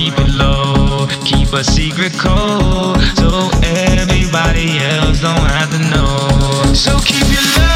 keep it low, keep a secret code so everybody else don't have to know. So keep your love.